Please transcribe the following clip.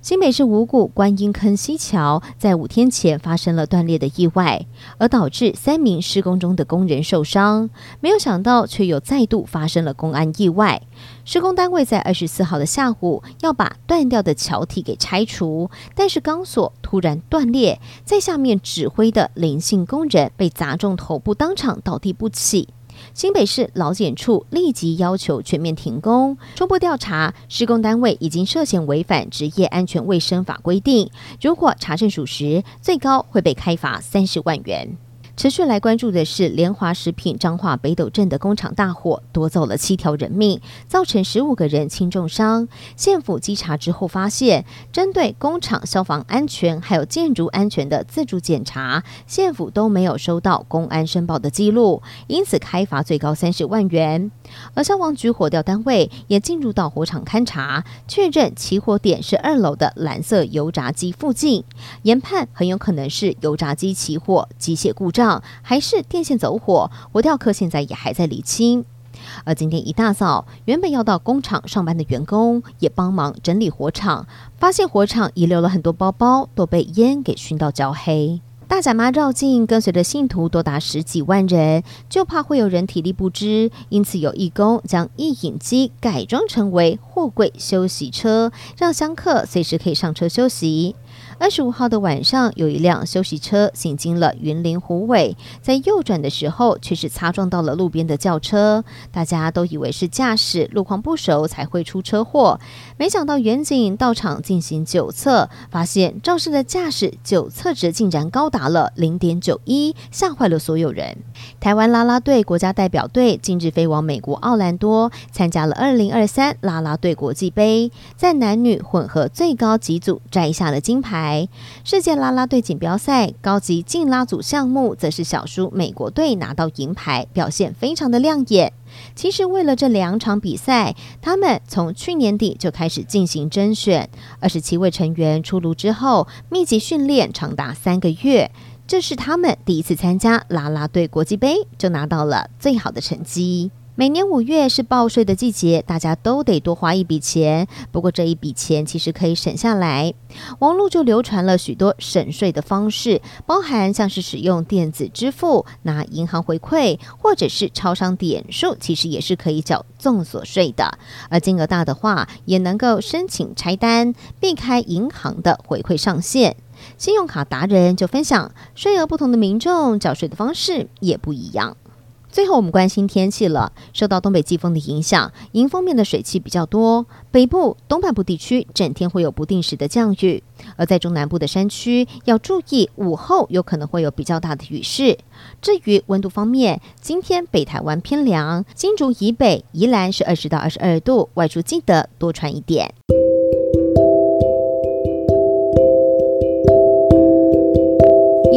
新北市五股观音坑西桥在五天前发生了断裂的意外，而导致三名施工中的工人受伤。没有想到，却又再度发生了公安意外。施工单位在二十四号的下午要把断掉的桥体给拆除，但是钢索突然断裂，在下面指挥的林姓工人被砸中头部，当场倒地不起。新北市劳检处立即要求全面停工，初步调查，施工单位已经涉嫌违反职业安全卫生法规定，如果查证属实，最高会被开罚三十万元。持续来关注的是联华食品彰化北斗镇的工厂大火，夺走了七条人命，造成十五个人轻重伤。县府稽查之后发现，针对工厂消防安全还有建筑安全的自主检查，县府都没有收到公安申报的记录，因此开罚最高三十万元。而消防局火调单位也进入到火场勘查，确认起火点是二楼的蓝色油炸机附近，研判很有可能是油炸机起火，机械故障。还是电线走火，火调科现在也还在理清。而今天一大早，原本要到工厂上班的员工也帮忙整理火场，发现火场遗留了很多包包，都被烟给熏到焦黑。大甲妈绕境跟随着信徒多达十几万人，就怕会有人体力不支，因此有义工将义影机改装成为货柜休息车，让香客随时可以上车休息。二十五号的晚上，有一辆休息车行经了云林虎尾，在右转的时候，却是擦撞到了路边的轿车。大家都以为是驾驶路况不熟才会出车祸，没想到远景到场进行酒测，发现肇事的驾驶酒测值竟然高达了零点九一，吓坏了所有人。台湾啦啦队国家代表队近日飞往美国奥兰多，参加了二零二三啦啦队国际杯，在男女混合最高级组摘下了金牌牌。世界啦啦队锦标赛高级竞拉组项目，则是小输美国队拿到银牌，表现非常的亮眼。其实为了这两场比赛，他们从去年底就开始进行甄选，二十七位成员出炉之后，密集训练长达三个月。这是他们第一次参加啦啦队国际杯，就拿到了最好的成绩。每年五月是报税的季节，大家都得多花一笔钱。不过这一笔钱其实可以省下来。网络就流传了许多省税的方式，包含像是使用电子支付、拿银行回馈，或者是超商点数，其实也是可以缴综所税的。而金额大的话，也能够申请拆单，避开银行的回馈上限。信用卡达人就分享，税额不同的民众缴税的方式也不一样。最后，我们关心天气了。受到东北季风的影响，迎风面的水汽比较多，北部、东半部地区整天会有不定时的降雨。而在中南部的山区，要注意午后有可能会有比较大的雨势。至于温度方面，今天北台湾偏凉，新竹以北、宜兰是二十到二十二度，外出记得多穿一点。